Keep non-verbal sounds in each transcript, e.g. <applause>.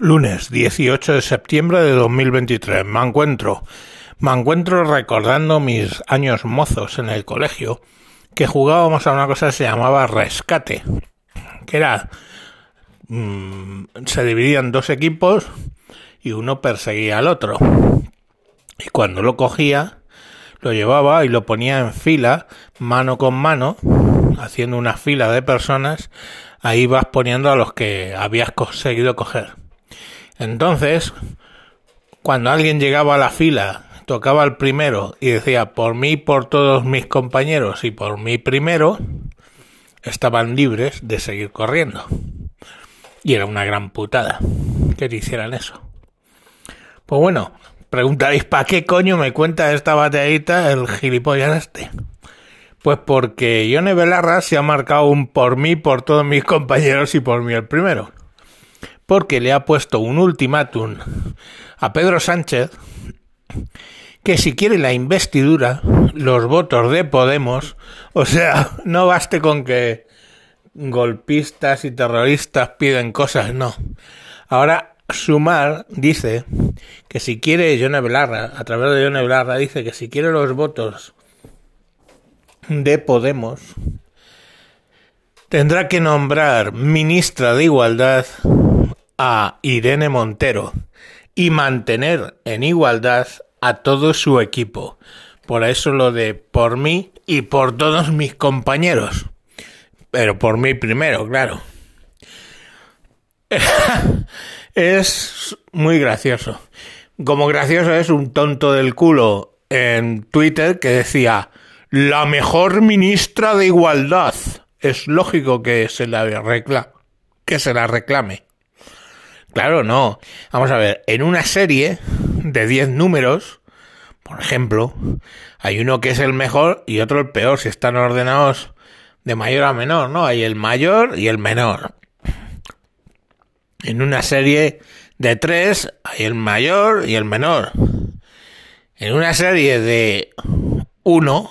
Lunes 18 de septiembre de 2023. Me encuentro, me encuentro recordando mis años mozos en el colegio, que jugábamos a una cosa que se llamaba rescate, que era mm, se dividían dos equipos y uno perseguía al otro. Y cuando lo cogía, lo llevaba y lo ponía en fila, mano con mano, haciendo una fila de personas, ahí vas poniendo a los que habías conseguido coger. Entonces, cuando alguien llegaba a la fila, tocaba el primero y decía por mí, por todos mis compañeros y por mí primero, estaban libres de seguir corriendo. Y era una gran putada que te hicieran eso. Pues bueno, preguntaréis, ¿para qué coño me cuenta esta bateadita el gilipollas este? Pues porque Yone Belarra se ha marcado un por mí, por todos mis compañeros y por mí el primero. Porque le ha puesto un ultimátum a Pedro Sánchez que si quiere la investidura, los votos de Podemos, o sea, <laughs> no baste con que golpistas y terroristas piden cosas, no. Ahora Sumar dice que si quiere Yone Belarra, a través de Yone Belarra, dice que si quiere los votos de Podemos tendrá que nombrar ministra de Igualdad a Irene Montero y mantener en igualdad a todo su equipo. Por eso lo de por mí y por todos mis compañeros. Pero por mí primero, claro. <laughs> es muy gracioso. Como gracioso es un tonto del culo en Twitter que decía la mejor ministra de Igualdad. Es lógico que se la reclame, que se la reclame. Claro, no. Vamos a ver, en una serie de 10 números, por ejemplo, hay uno que es el mejor y otro el peor, si están ordenados de mayor a menor, ¿no? Hay el mayor y el menor. En una serie de 3 hay el mayor y el menor. En una serie de 1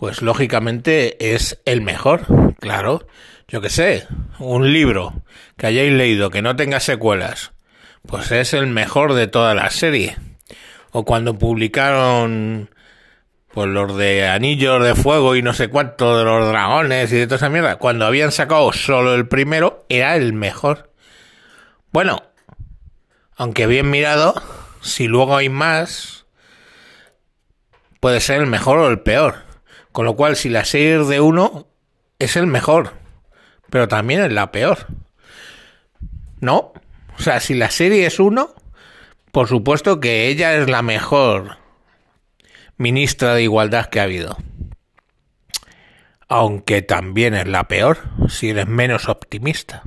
pues lógicamente es el mejor, claro. Yo que sé, un libro que hayáis leído que no tenga secuelas, pues es el mejor de toda la serie. O cuando publicaron pues los de Anillos de Fuego y no sé cuánto de los dragones y de toda esa mierda, cuando habían sacado solo el primero, era el mejor. Bueno, aunque bien mirado, si luego hay más, puede ser el mejor o el peor. Con lo cual, si la serie de uno, es el mejor. Pero también es la peor. ¿No? O sea, si la serie es uno, por supuesto que ella es la mejor ministra de Igualdad que ha habido. Aunque también es la peor, si eres menos optimista.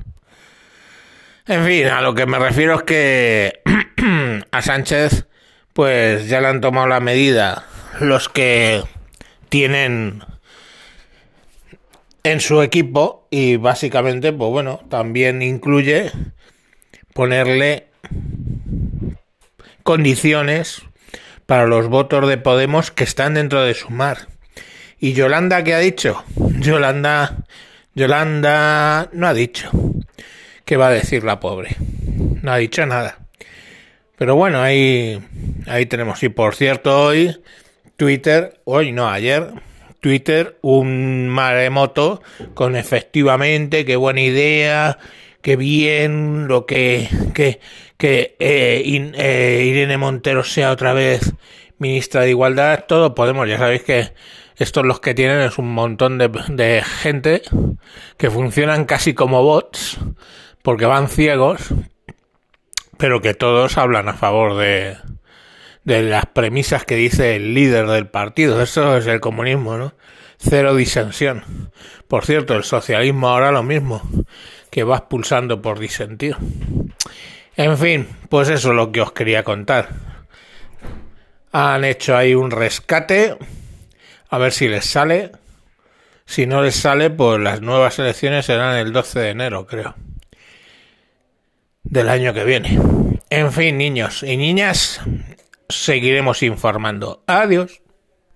En fin, a lo que me refiero es que <clears throat> a Sánchez, pues ya le han tomado la medida los que tienen en su equipo y básicamente, pues bueno, también incluye ponerle condiciones para los votos de Podemos que están dentro de su mar. ¿Y Yolanda qué ha dicho? Yolanda, Yolanda no ha dicho. ¿Qué va a decir la pobre? No ha dicho nada. Pero bueno, ahí, ahí tenemos. Y por cierto, hoy Twitter, hoy no, ayer, Twitter, un maremoto con efectivamente, qué buena idea, qué bien lo que, que, que eh, eh, Irene Montero sea otra vez ministra de Igualdad, todo podemos, ya sabéis que estos los que tienen es un montón de, de gente que funcionan casi como bots, porque van ciegos, pero que todos hablan a favor de, de las premisas que dice el líder del partido. Eso es el comunismo, ¿no? Cero disensión. Por cierto, el socialismo ahora lo mismo, que va expulsando por disentir. En fin, pues eso es lo que os quería contar. Han hecho ahí un rescate, a ver si les sale. Si no les sale, pues las nuevas elecciones serán el 12 de enero, creo. Del año que viene. En fin, niños y niñas, seguiremos informando. Adiós.